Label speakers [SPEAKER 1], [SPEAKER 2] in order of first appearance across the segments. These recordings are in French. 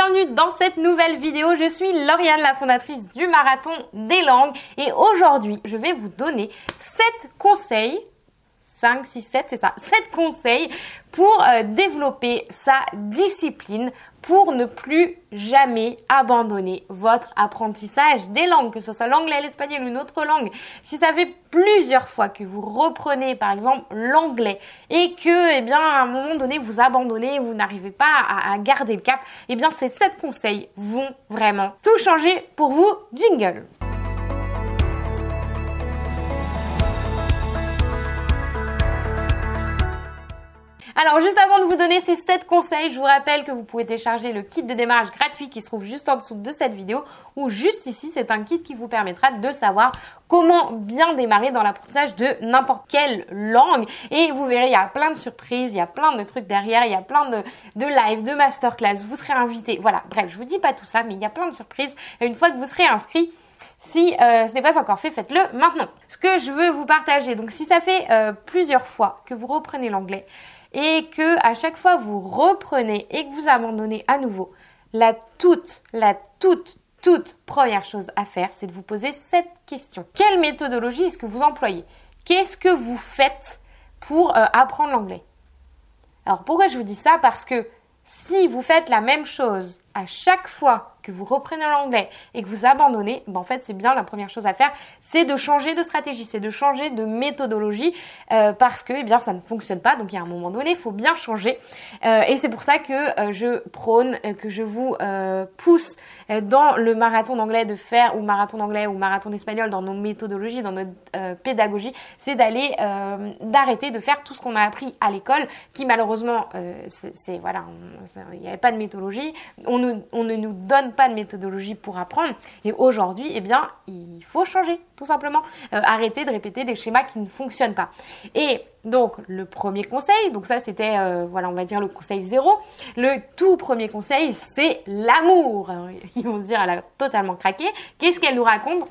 [SPEAKER 1] bienvenue dans cette nouvelle vidéo. Je suis Lauriane, la fondatrice du Marathon des langues et aujourd'hui, je vais vous donner 7 conseils 5, 6, 7, c'est ça, 7 conseils pour euh, développer sa discipline, pour ne plus jamais abandonner votre apprentissage des langues, que ce soit l'anglais, l'espagnol ou une autre langue. Si ça fait plusieurs fois que vous reprenez par exemple l'anglais et que, eh bien, à un moment donné, vous abandonnez, vous n'arrivez pas à, à, garder le cap, eh bien, ces 7 conseils vont vraiment tout changer pour vous. Jingle! Alors juste avant de vous donner ces 7 conseils, je vous rappelle que vous pouvez télécharger le kit de démarrage gratuit qui se trouve juste en dessous de cette vidéo ou juste ici, c'est un kit qui vous permettra de savoir comment bien démarrer dans l'apprentissage de n'importe quelle langue. Et vous verrez, il y a plein de surprises, il y a plein de trucs derrière, il y a plein de, de live, de masterclass, vous serez invité. Voilà, bref, je vous dis pas tout ça, mais il y a plein de surprises. Et une fois que vous serez inscrit, si euh, ce n'est pas encore fait, faites-le maintenant. Ce que je veux vous partager, donc si ça fait euh, plusieurs fois que vous reprenez l'anglais, et que à chaque fois vous reprenez et que vous abandonnez à nouveau, la toute, la toute, toute première chose à faire, c'est de vous poser cette question. Quelle méthodologie est-ce que vous employez? Qu'est-ce que vous faites pour euh, apprendre l'anglais? Alors pourquoi je vous dis ça? Parce que si vous faites la même chose à chaque fois que vous reprenez l'anglais et que vous abandonnez, ben en fait c'est bien la première chose à faire, c'est de changer de stratégie, c'est de changer de méthodologie euh, parce que eh bien ça ne fonctionne pas. Donc il y a un moment donné, il faut bien changer euh, et c'est pour ça que euh, je prône, que je vous pousse dans le marathon d'anglais de faire ou marathon d'anglais ou marathon d'espagnol dans nos méthodologies, dans notre pédagogie, c'est d'aller d'arrêter de faire tout ce qu'on a appris à l'école, qui malheureusement c'est voilà, il n'y avait pas de méthodologie. On ne nous donne pas de méthodologie pour apprendre. Et aujourd'hui, eh bien, il faut changer, tout simplement. Euh, arrêter de répéter des schémas qui ne fonctionnent pas. Et donc, le premier conseil, donc ça c'était, euh, voilà, on va dire le conseil zéro. Le tout premier conseil, c'est l'amour. Ils vont se dire, elle a totalement craqué. Qu'est-ce qu'elle nous raconte?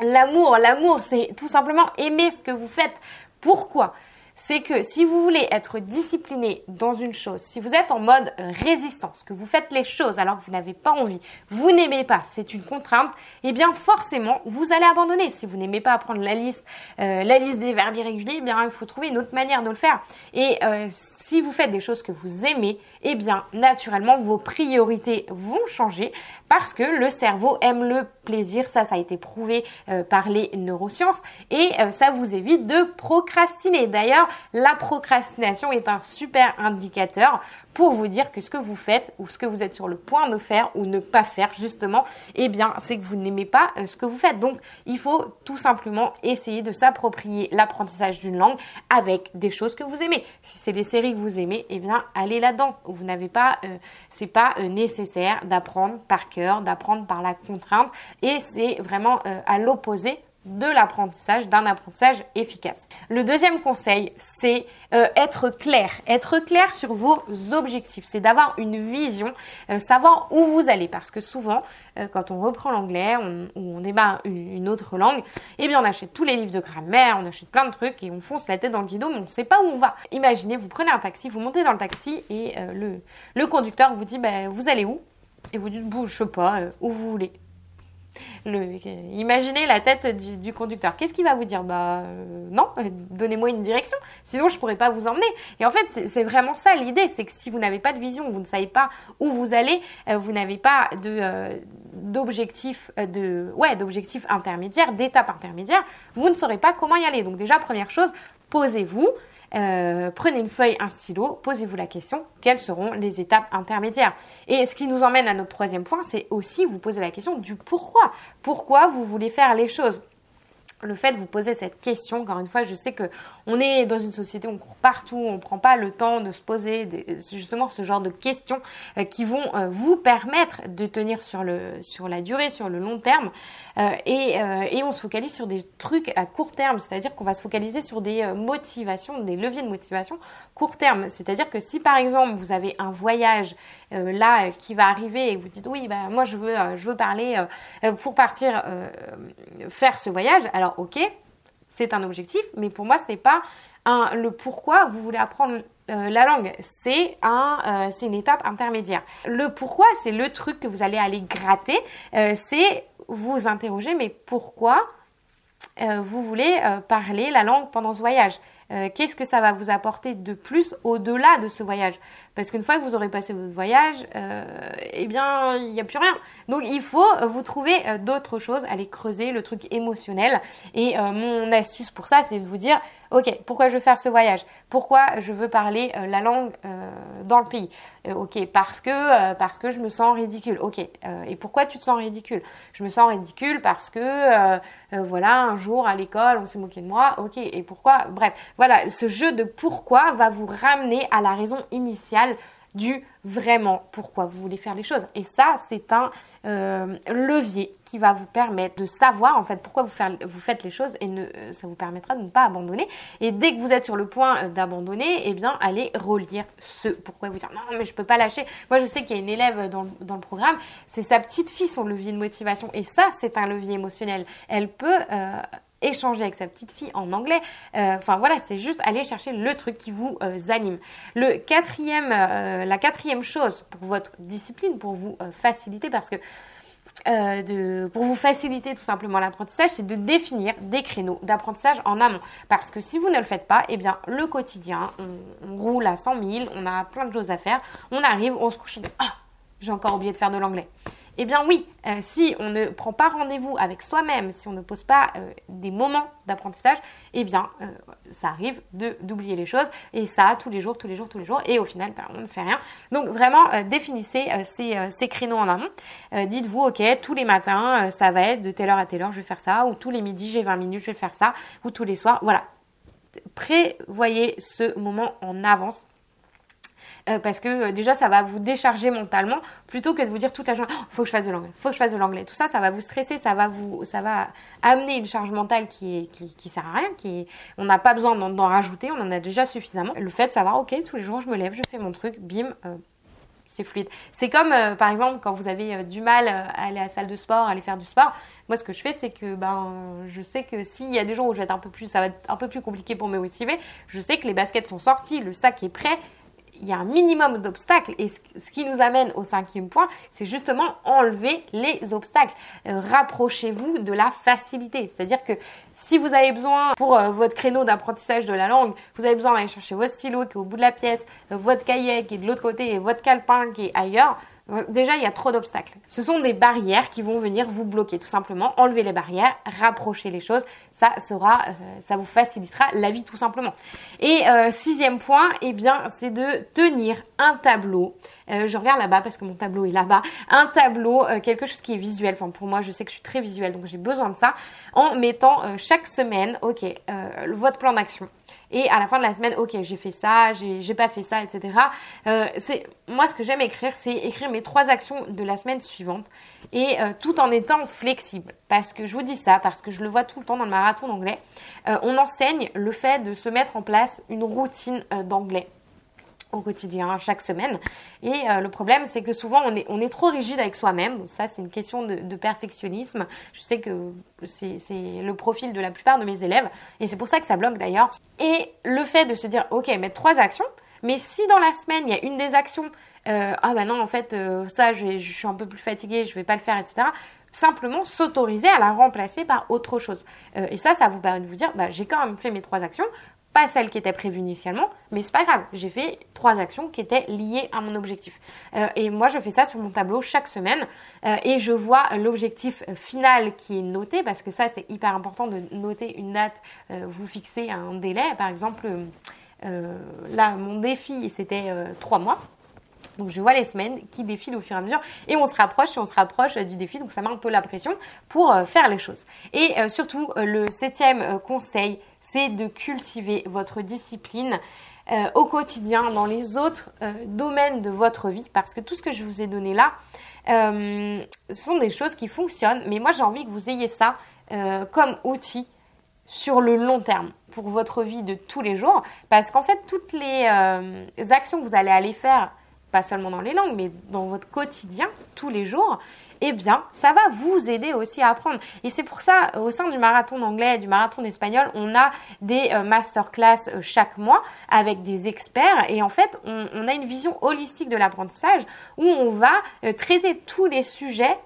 [SPEAKER 1] L'amour, l'amour, c'est tout simplement aimer ce que vous faites. Pourquoi? C'est que si vous voulez être discipliné dans une chose, si vous êtes en mode résistance, que vous faites les choses alors que vous n'avez pas envie, vous n'aimez pas, c'est une contrainte, eh bien forcément vous allez abandonner. Si vous n'aimez pas apprendre la liste, euh, la liste des verbes irréguliers, eh bien il faut trouver une autre manière de le faire. Et euh, si vous faites des choses que vous aimez, eh bien naturellement vos priorités vont changer parce que le cerveau aime le plaisir. Ça, ça a été prouvé euh, par les neurosciences et ça vous évite de procrastiner. D'ailleurs la procrastination est un super indicateur pour vous dire que ce que vous faites ou ce que vous êtes sur le point de faire ou ne pas faire justement, eh bien, c'est que vous n'aimez pas euh, ce que vous faites. Donc, il faut tout simplement essayer de s'approprier l'apprentissage d'une langue avec des choses que vous aimez. Si c'est des séries que vous aimez, eh bien, allez là-dedans. Vous n'avez pas, euh, c'est pas euh, nécessaire d'apprendre par cœur, d'apprendre par la contrainte et c'est vraiment à l'opposé de l'apprentissage, d'un apprentissage efficace. Le deuxième conseil, c'est euh, être clair. Être clair sur vos objectifs. C'est d'avoir une vision, euh, savoir où vous allez. Parce que souvent, euh, quand on reprend l'anglais ou on, démarre une, autre langue, eh bien on achète tous les livres de grammaire, on achète plein de trucs et on fonce la tête dans le guidon, mais on ne sait pas où on va. Imaginez, vous prenez un taxi, vous montez dans le taxi et le, le conducteur vous dit, ben, vous allez où? Et vous dites, bon, je sais pas, où vous voulez imaginez la tête du, conducteur. Qu'est-ce qu'il va vous dire? Bah euh, non, donnez-moi une direction, sinon je pourrais pas vous emmener. Et en fait, c'est vraiment ça l'idée, c'est que si vous n'avez pas de vision, vous ne savez pas où vous allez, euh, vous n'avez pas de euh, de ouais d'objectif intermédiaire, d'étape intermédiaire, vous ne saurez pas comment y aller. Donc déjà première chose, posez-vous. Euh, prenez une feuille, un stylo, posez-vous la question, quelles seront les étapes intermédiaires? Et ce qui nous emmène à notre troisième point, c'est aussi vous poser la question du pourquoi. Pourquoi vous voulez faire les choses? Le fait de vous poser cette question, encore une fois, je sais que on est dans une société, on court partout, on prend pas le temps de se poser justement ce genre de questions euh, qui vont euh, vous permettre de tenir sur la durée, sur le long terme, euh, et, et, on se focalise sur des trucs à court terme, c'est-à-dire qu'on va se focaliser sur des motivations, des leviers de motivation court terme, c'est-à-dire que si par exemple vous avez un voyage là qui va arriver et vous dites oui, bah moi je veux je veux parler pour partir faire ce voyage, alors ok, c'est un objectif, mais pour moi, ce n'est pas le pourquoi vous voulez apprendre la langue, c'est un, c'est une étape intermédiaire. Le pourquoi, c'est le truc que vous allez aller gratter. c'est vous interroger, mais pourquoi vous voulez parler la langue pendant ce voyage? Qu'est-ce que ça va vous apporter de plus au-delà de ce voyage? Parce qu'une fois que vous aurez passé votre voyage, euh, eh bien, il n'y a plus rien. Donc, il faut euh, vous trouver euh, d'autres choses, aller creuser le truc émotionnel. Et mon astuce pour ça, c'est de vous dire, ok, pourquoi je veux faire ce voyage? Pourquoi je veux parler la langue dans le pays? Ok, parce que parce que je me sens ridicule. Ok, et pourquoi tu te sens ridicule? Je me sens ridicule parce que voilà, un jour à l'école, on s'est moqué de moi. Ok, et pourquoi? Bref, voilà, ce jeu de pourquoi va vous ramener à la raison initiale du vraiment pourquoi vous voulez faire les choses. Et ça, c'est un euh, levier qui va vous permettre de savoir en fait pourquoi vous, faites les choses et ne, euh, ça vous permettra de ne pas abandonner. Et dès que vous êtes sur le point euh, d'abandonner, eh bien, allez relire ce pourquoi vous dire non, mais je peux pas lâcher. Moi, je sais qu'il y a une élève dans, le programme, c'est sa petite fille son levier de motivation. Et ça, c'est un levier émotionnel. Elle peut échanger avec sa petite fille en anglais. Euh, enfin voilà, c'est juste aller chercher le truc qui vous euh, anime. Le quatrième, euh, la quatrième chose pour votre discipline, pour vous faciliter, parce que pour vous faciliter tout simplement l'apprentissage, c'est de définir des créneaux d'apprentissage en amont. Parce que si vous ne le faites pas, eh bien le quotidien, on, roule à 100 000, on a plein de choses à faire, on arrive, on se couche, on dit ah j'ai encore oublié de faire de l'anglais. Eh bien oui, euh, si on ne prend pas rendez-vous avec soi-même, si on ne pose pas euh, des moments d'apprentissage, eh bien euh, ça arrive d'oublier les choses et ça tous les jours, tous les jours, tous les jours et au final ben, on ne fait rien. Donc vraiment définissez ces, ces, créneaux en amont. Dites-vous ok tous les matins ça va être de telle heure à telle heure je vais faire ça ou tous les midis j'ai 20 minutes je vais faire ça ou tous les soirs. Voilà. Prévoyez ce moment en avance euh, parce que euh, déjà ça va vous décharger mentalement plutôt que de vous dire toute la journée oh, faut que je fasse de l'anglais, faut que je fasse de l'anglais. Tout ça, ça va vous stresser, ça va vous, ça va amener une charge mentale qui est qui, sert à rien, qui on n'a pas besoin d'en rajouter, on en a déjà suffisamment. Le fait de savoir ok tous les jours je me lève, je fais mon truc, bim. Euh, c'est fluide. C'est comme, par exemple, quand vous avez du mal à aller à la salle de sport, à aller faire du sport. Moi, ce que je fais, c'est que ben, je sais que s'il y a des jours où je vais être un peu plus, ça va être un peu plus compliqué pour me motiver, je sais que les baskets sont sorties, le sac est prêt il y a un minimum d'obstacles. Et ce qui nous amène au cinquième point, c'est justement enlever les obstacles. Euh, rapprochez-vous de la facilité. C'est-à-dire que si vous avez besoin, pour euh, votre créneau d'apprentissage de la langue, vous avez besoin d'aller chercher votre stylo qui est au bout de la pièce, euh, votre cahier qui est de l'autre côté et votre calepin qui est ailleurs, Déjà, il y a trop d'obstacles. Ce sont des barrières qui vont venir vous bloquer, tout simplement. Enlever les barrières, rapprocher les choses, euh, ça vous facilitera la vie tout simplement. Et euh, sixième point, eh bien, c'est de tenir un tableau. Euh, je regarde là-bas parce que mon tableau est là-bas. Un tableau, quelque chose qui est visuel. Pour moi, je sais que je suis très visuelle, donc j'ai besoin de ça. En mettant chaque semaine, ok, votre plan d'action et à la fin de la semaine, ok, j'ai fait ça, j'ai pas fait ça, etc. Euh, moi ce que j'aime écrire, c'est écrire mes trois actions de la semaine suivante et euh, tout en étant flexible. Parce que je vous dis ça, parce que je le vois tout le temps dans le marathon d'anglais. Euh, on enseigne le fait de se mettre en place une routine d'anglais au quotidien, chaque semaine. Et euh, le problème, c'est que souvent, on est, on est trop rigide avec soi-même. Ça, c'est une question de, perfectionnisme. Je sais que c'est le profil de la plupart de mes élèves. Et c'est pour ça que ça bloque d'ailleurs. Et le fait de se dire, OK, mettre trois actions. Mais si dans la semaine, il y a une des actions, euh, ah bah non, en fait, euh, ça, je, je, suis un peu plus fatiguée, je vais pas le faire, etc simplement s'autoriser à la remplacer par autre chose. et ça, ça vous permet de vous dire, bah, j'ai quand même fait mes trois actions, pas celle qui était prévue initialement, mais c'est pas grave. J'ai fait trois actions qui étaient liées à mon objectif. Euh, et moi, je fais ça sur mon tableau chaque semaine euh, et je vois l'objectif final qui est noté parce que ça, c'est hyper important de noter une date. Euh, vous fixez un délai. Par exemple, là, mon défi, c'était trois mois. Donc je vois les semaines qui défilent au fur et à mesure et on se rapproche et on se rapproche du défi. Donc ça met un peu la pression pour faire les choses. Et surtout, le septième conseil, de cultiver votre discipline euh, au quotidien, dans les autres euh, domaines de votre vie, parce que tout ce que je vous ai donné là, euh, sont des choses qui fonctionnent, mais moi j'ai envie que vous ayez ça comme outil sur le long terme pour votre vie de tous les jours, parce qu'en fait toutes les actions que vous allez aller faire pas seulement dans les langues, mais dans votre quotidien, tous les jours, eh bien, ça va vous aider aussi à apprendre. Et c'est pour ça, au sein du marathon d'anglais et du marathon d'espagnol, on a des euh, masterclass euh, chaque mois avec des experts. Et en fait, on, a une vision holistique de l'apprentissage où on va euh, traiter tous les sujets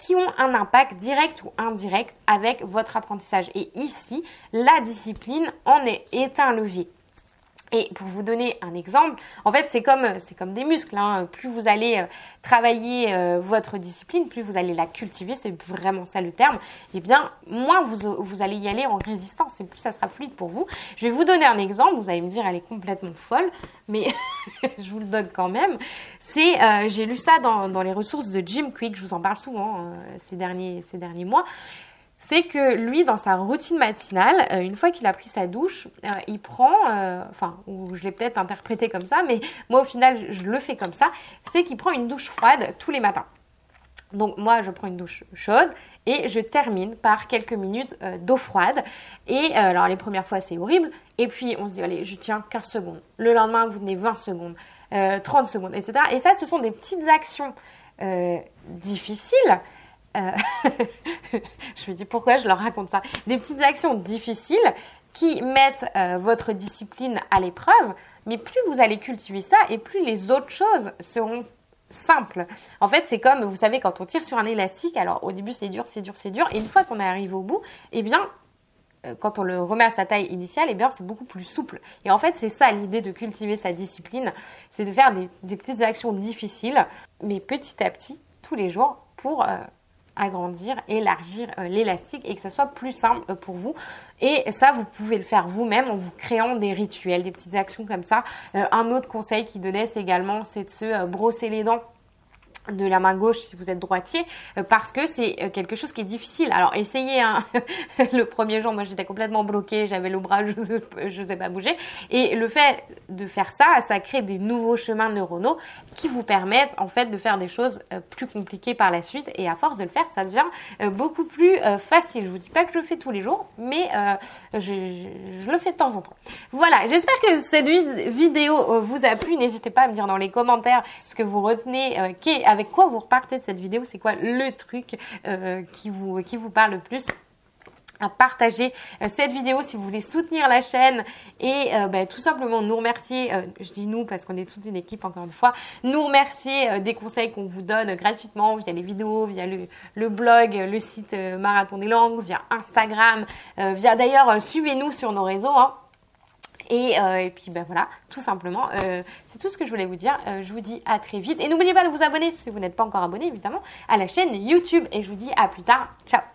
[SPEAKER 1] qui ont un impact direct ou indirect avec votre apprentissage. Et ici, la discipline en est, est un levier. Et pour vous donner un exemple, en fait, c'est comme, comme des muscles. Hein. Plus vous allez euh, travailler euh, votre discipline, plus vous allez la cultiver, c'est vraiment ça le terme, et eh bien, moins vous, vous allez y aller en résistance et plus ça sera fluide pour vous. Je vais vous donner un exemple, vous allez me dire, elle est complètement folle, mais je vous le donne quand même. C'est, euh, j'ai lu ça dans, dans, les ressources de Jim Quick, je vous en parle souvent ces, derniers, ces derniers mois c'est que lui, dans sa routine matinale, euh, une fois qu'il a pris sa douche, euh, il prend, euh, enfin, ou je l'ai peut-être interprété comme ça, mais moi au final, je le fais comme ça, c'est qu'il prend une douche froide tous les matins. Donc moi, je prends une douche chaude et je termine par quelques minutes d'eau froide. Et alors les premières fois, c'est horrible. Et puis on se dit, allez, je tiens 15 secondes. Le lendemain, vous tenez 20 secondes, 30 secondes, etc. Et ça, ce sont des petites actions difficiles euh, je me dis pourquoi je leur raconte ça? Des petites actions difficiles qui mettent euh, votre discipline à l'épreuve, mais plus vous allez cultiver ça et plus les autres choses seront simples. En fait, c'est comme, vous savez, quand on tire sur un élastique, alors au début c'est dur, c'est dur, c'est dur, et une fois qu'on est arrivé au bout, eh bien, euh, quand on le remet à sa taille initiale, eh bien, c'est beaucoup plus souple. Et en fait, c'est ça l'idée de cultiver sa discipline, c'est de faire des, petites actions difficiles, mais petit à petit, tous les jours, pour agrandir, élargir euh, l'élastique et que ça soit plus simple euh, pour vous. Et ça, vous pouvez le faire vous-même en vous créant des rituels, des petites actions comme ça. Euh, un autre conseil qu'il donnait également, c'est de se brosser les dents de la main gauche si vous êtes droitier euh, parce que c'est euh, quelque chose qui est difficile. Alors essayez hein. le premier jour, moi j'étais complètement bloquée, j'avais le bras, je ne sais pas bouger. Et le fait de faire ça, ça crée des nouveaux chemins neuronaux qui vous permettent en fait de faire des choses euh, plus compliquées par la suite. Et à force de le faire, ça devient beaucoup plus facile. Je vous dis pas que je le fais tous les jours, mais je, le fais de temps en temps. Voilà, j'espère que cette vidéo vous a plu. N'hésitez pas à me dire dans les commentaires ce que vous retenez, qui avec quoi vous repartez de cette vidéo, c'est quoi le truc euh, qui, vous, qui vous parle le plus à partager euh, cette vidéo? Si vous voulez soutenir la chaîne et euh, ben, tout simplement nous remercier, je dis nous parce qu'on est toute une équipe encore une fois, nous remercier des conseils qu'on vous donne gratuitement via les vidéos, via le, blog, le site Marathon des langues, via Instagram, via d'ailleurs suivez-nous sur nos réseaux. Hein. Euh, et, puis ben voilà, tout simplement, euh, c'est tout ce que je voulais vous dire. Euh, je vous dis à très vite. Et n'oubliez pas de vous abonner si vous n'êtes pas encore abonné, évidemment, à la chaîne YouTube. Et je vous dis à plus tard. Ciao